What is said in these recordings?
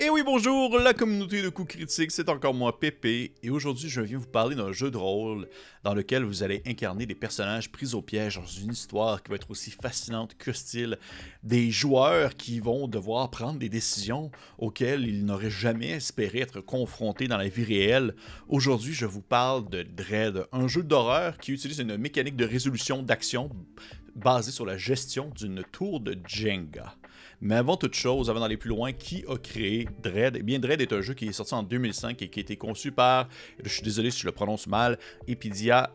Et oui, bonjour, la communauté de coups critiques, c'est encore moi, Pépé, et aujourd'hui je viens vous parler d'un jeu de rôle dans lequel vous allez incarner des personnages pris au piège dans une histoire qui va être aussi fascinante que style, des joueurs qui vont devoir prendre des décisions auxquelles ils n'auraient jamais espéré être confrontés dans la vie réelle. Aujourd'hui, je vous parle de Dread, un jeu d'horreur qui utilise une mécanique de résolution d'action basée sur la gestion d'une tour de Jenga. Mais avant toute chose, avant d'aller plus loin, qui a créé Dread? Eh bien, Dread est un jeu qui est sorti en 2005 et qui a été conçu par, je suis désolé si je le prononce mal, Epidia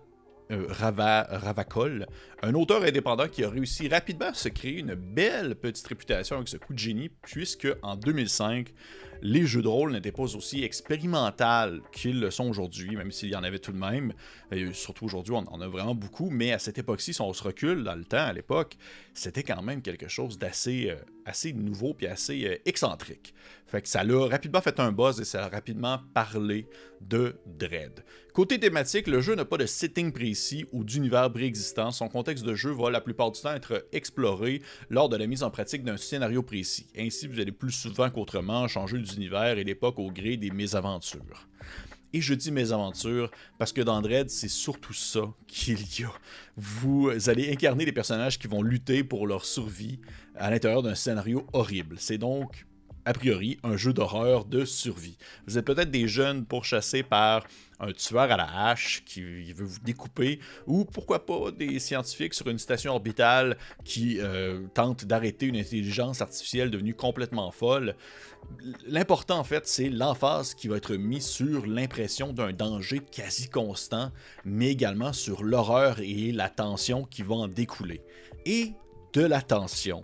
euh, Ravacol, un auteur indépendant qui a réussi rapidement à se créer une belle petite réputation avec ce coup de génie, puisque en 2005, les jeux de rôle n'étaient pas aussi expérimentaux qu'ils le sont aujourd'hui, même s'il y en avait tout de même. Surtout aujourd'hui, on en a vraiment beaucoup, mais à cette époque-ci, si on se recule dans le temps, à l'époque, c'était quand même quelque chose d'assez euh, assez nouveau puis assez euh, excentrique. Fait que ça l'a rapidement fait un buzz et ça a rapidement parlé de Dread. Côté thématique, le jeu n'a pas de setting précis ou d'univers préexistant. Son contexte de jeu va la plupart du temps être exploré lors de la mise en pratique d'un scénario précis. Ainsi, vous allez plus souvent qu'autrement changer d'univers et d'époque au gré des mésaventures. Et je dis mésaventures parce que dans Dread, c'est surtout ça qu'il y a. Vous allez incarner des personnages qui vont lutter pour leur survie à l'intérieur d'un scénario horrible. C'est donc a priori, un jeu d'horreur de survie. Vous êtes peut-être des jeunes pourchassés par un tueur à la hache qui veut vous découper, ou pourquoi pas des scientifiques sur une station orbitale qui euh, tentent d'arrêter une intelligence artificielle devenue complètement folle. L'important en fait, c'est l'emphase qui va être mise sur l'impression d'un danger quasi constant, mais également sur l'horreur et la tension qui vont en découler. Et de la tension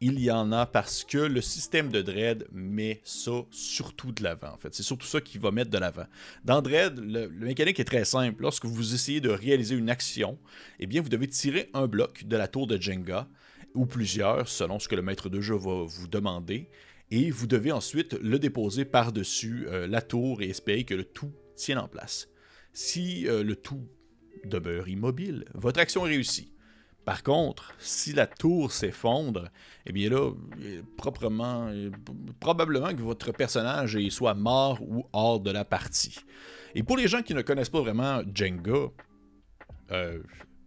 il y en a parce que le système de Dread met ça surtout de l'avant. En fait, c'est surtout ça qui va mettre de l'avant. Dans Dread, le, mécanique est très simple. Lorsque vous essayez de réaliser une action, eh bien, vous devez tirer un bloc de la tour de Jenga ou plusieurs, selon ce que le maître de jeu va vous demander, et vous devez ensuite le déposer par-dessus euh, la tour et espérer que le tout tienne en place. Si euh, le tout demeure immobile, votre action est réussie. Par contre, si la tour s'effondre, eh bien là, proprement, probablement que votre personnage soit mort ou hors de la partie. Et pour les gens qui ne connaissent pas vraiment Jenga, euh,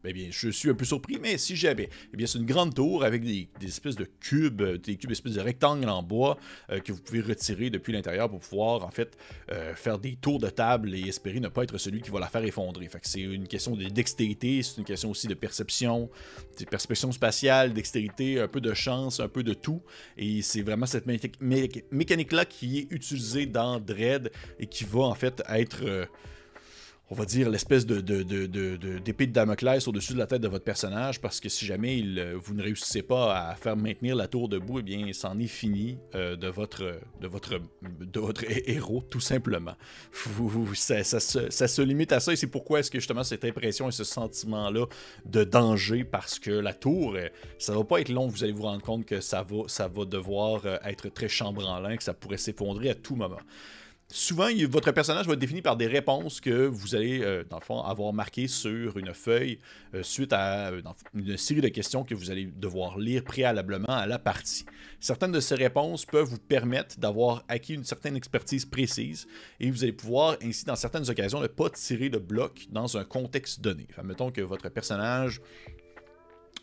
eh bien, je suis un peu surpris, mais si j'avais, eh bien, c'est une grande tour avec des, espèces de cubes, euh, des cubes, espèces de rectangles en bois euh, que vous pouvez retirer depuis l'intérieur pour pouvoir, en fait, euh, faire des tours de table et espérer ne pas être celui qui va la faire effondrer. Fait c'est une question de dextérité, c'est une question aussi de perception, de perception spatiale, dextérité, un peu de chance, un peu de tout. Et c'est vraiment cette mécanique-là qui est utilisée dans Dread et qui va, en fait, être on va dire, l'espèce de, d'épée de, Damoclès au-dessus de la tête de votre personnage, parce que si jamais euh, vous ne réussissez pas à faire maintenir la tour debout, eh bien, c'en est fini euh, de, votre, de, votre, héros, tout simplement. ça, se, limite à ça, et c'est pourquoi est-ce que justement cette impression et ce sentiment-là de danger, parce que la tour, euh, ça va pas être long, vous allez vous rendre compte que ça va, ça va devoir être très chambranlin, que ça pourrait s'effondrer à tout moment souvent, votre personnage va être défini par des réponses que vous allez, euh, dans le fond, avoir marquées sur une feuille euh, suite à euh, une série de questions que vous allez devoir lire préalablement à la partie. Certaines de ces réponses peuvent vous permettre d'avoir acquis une certaine expertise précise et vous allez pouvoir, ainsi, dans certaines occasions, ne pas tirer de bloc dans un contexte donné. Enfin, mettons que votre personnage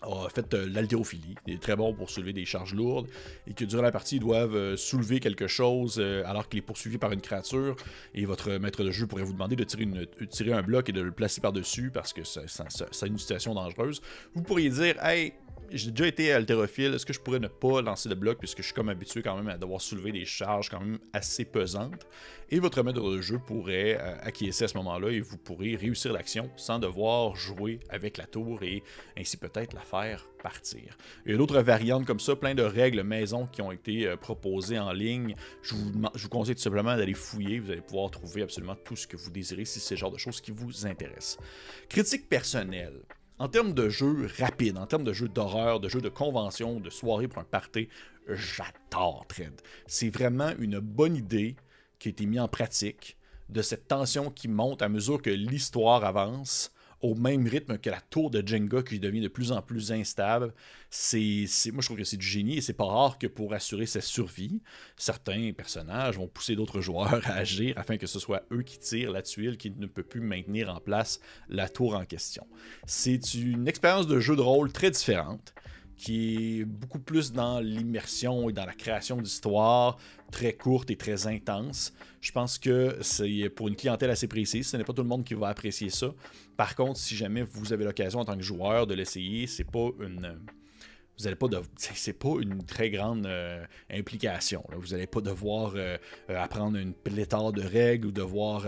a fait l'haltérophilie. Il est très bon pour soulever des charges lourdes et que durant la partie, ils doivent euh, soulever quelque chose euh, alors qu'il est poursuivi par une créature et votre maître de jeu pourrait vous demander de tirer, une, tirer un bloc et de le placer par-dessus parce que c'est une situation dangereuse. Vous pourriez dire, hey, j'ai déjà été haltérophile, est-ce que je pourrais ne pas lancer le bloc puisque je suis comme habitué quand même à devoir soulever des charges quand même assez pesantes? Et votre maître de jeu pourrait euh, acquiescer à ce moment-là et vous pourrez réussir l'action sans devoir jouer avec la tour et ainsi peut-être la faire partir. Il y a d'autres variantes comme ça, plein de règles maison qui ont été euh, proposées en ligne. Je vous, je vous conseille tout simplement d'aller fouiller, vous allez pouvoir trouver absolument tout ce que vous désirez si c'est le genre de choses qui vous intéressent. Critique personnelle. En termes de jeu rapide, en termes de jeu d'horreur, de jeu de convention, de soirée pour un party, j'adore Dread. C'est vraiment une bonne idée qui a été mise en pratique de cette tension qui monte à mesure que l'histoire avance au même rythme que la tour de Jenga qui devient de plus en plus instable. C'est, moi, je trouve que c'est du génie et c'est pas rare que pour assurer sa survie, certains personnages vont pousser d'autres joueurs à agir afin que ce soit eux qui tirent la tuile qui ne peut plus maintenir en place la tour en question. C'est une expérience de jeu de rôle très différente qui est beaucoup plus dans l'immersion et dans la création d'histoires très courtes et très intenses. Je pense que c'est pour une clientèle assez précise. Ce n'est pas tout le monde qui va apprécier ça. Par contre, si jamais vous avez l'occasion en tant que joueur de l'essayer, c'est pas une vous n'allez pas de... c'est pas une très grande euh, implication. Vous n'allez pas devoir euh, euh, apprendre une pléthore de règles ou devoir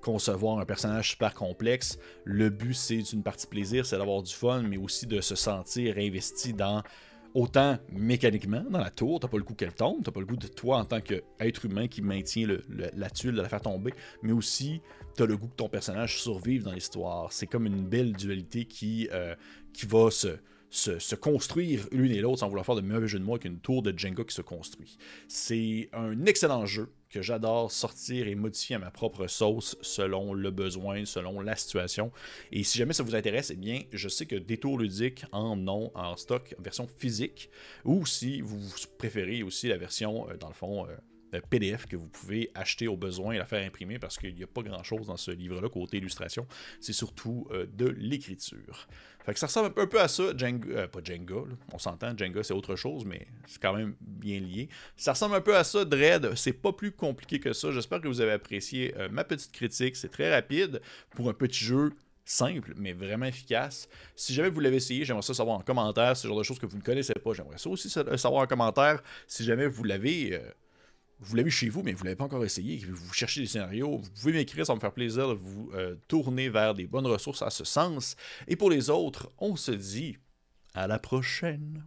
concevoir un personnage super complexe. Le but, c'est une partie plaisir, c'est d'avoir du fun, mais aussi de se sentir investi dans autant mécaniquement dans la tour, t'as pas le goût qu'elle tombe, t'as pas le goût de toi en tant qu'être humain qui maintient la tuile de la faire tomber, mais aussi t'as le goût que ton personnage survive dans l'histoire. C'est comme une belle dualité qui, qui va se, se, construire l'une et l'autre sans vouloir faire de mauvais jeu de mots avec une tour de Jenga qui se construit. C'est un excellent jeu que j'adore sortir et modifier à ma propre sauce selon le besoin, selon la situation. Et si jamais ça vous intéresse, eh bien, je sais que Détour Ludique en ont en stock en version physique, ou si vous préférez aussi la version, euh, dans le fond, euh, PDF que vous pouvez acheter au besoin et la faire imprimer parce qu'il n'y a pas grand chose dans ce livre-là côté illustration. C'est surtout euh, de l'écriture. Fait ça ressemble un peu à ça, Jenga, euh, pas Jenga, on s'entend, Jenga c'est autre chose, mais c'est quand même bien lié. Ça ressemble un peu à ça, Dread, c'est pas plus compliqué que ça. J'espère que vous avez apprécié euh, ma petite critique, c'est très rapide pour un petit jeu simple, mais vraiment efficace. Si jamais vous l'avez essayé, j'aimerais ça savoir en commentaire, ce genre de choses que vous ne connaissez pas, j'aimerais ça aussi savoir en commentaire. Si jamais vous l'avez vous l'avez chez vous, mais vous ne l'avez pas encore essayé, vous cherchez des scénarios, vous pouvez m'écrire, ça me faire plaisir de vous euh, tourner vers des bonnes ressources à ce sens. Et pour les autres, on se dit à la prochaine.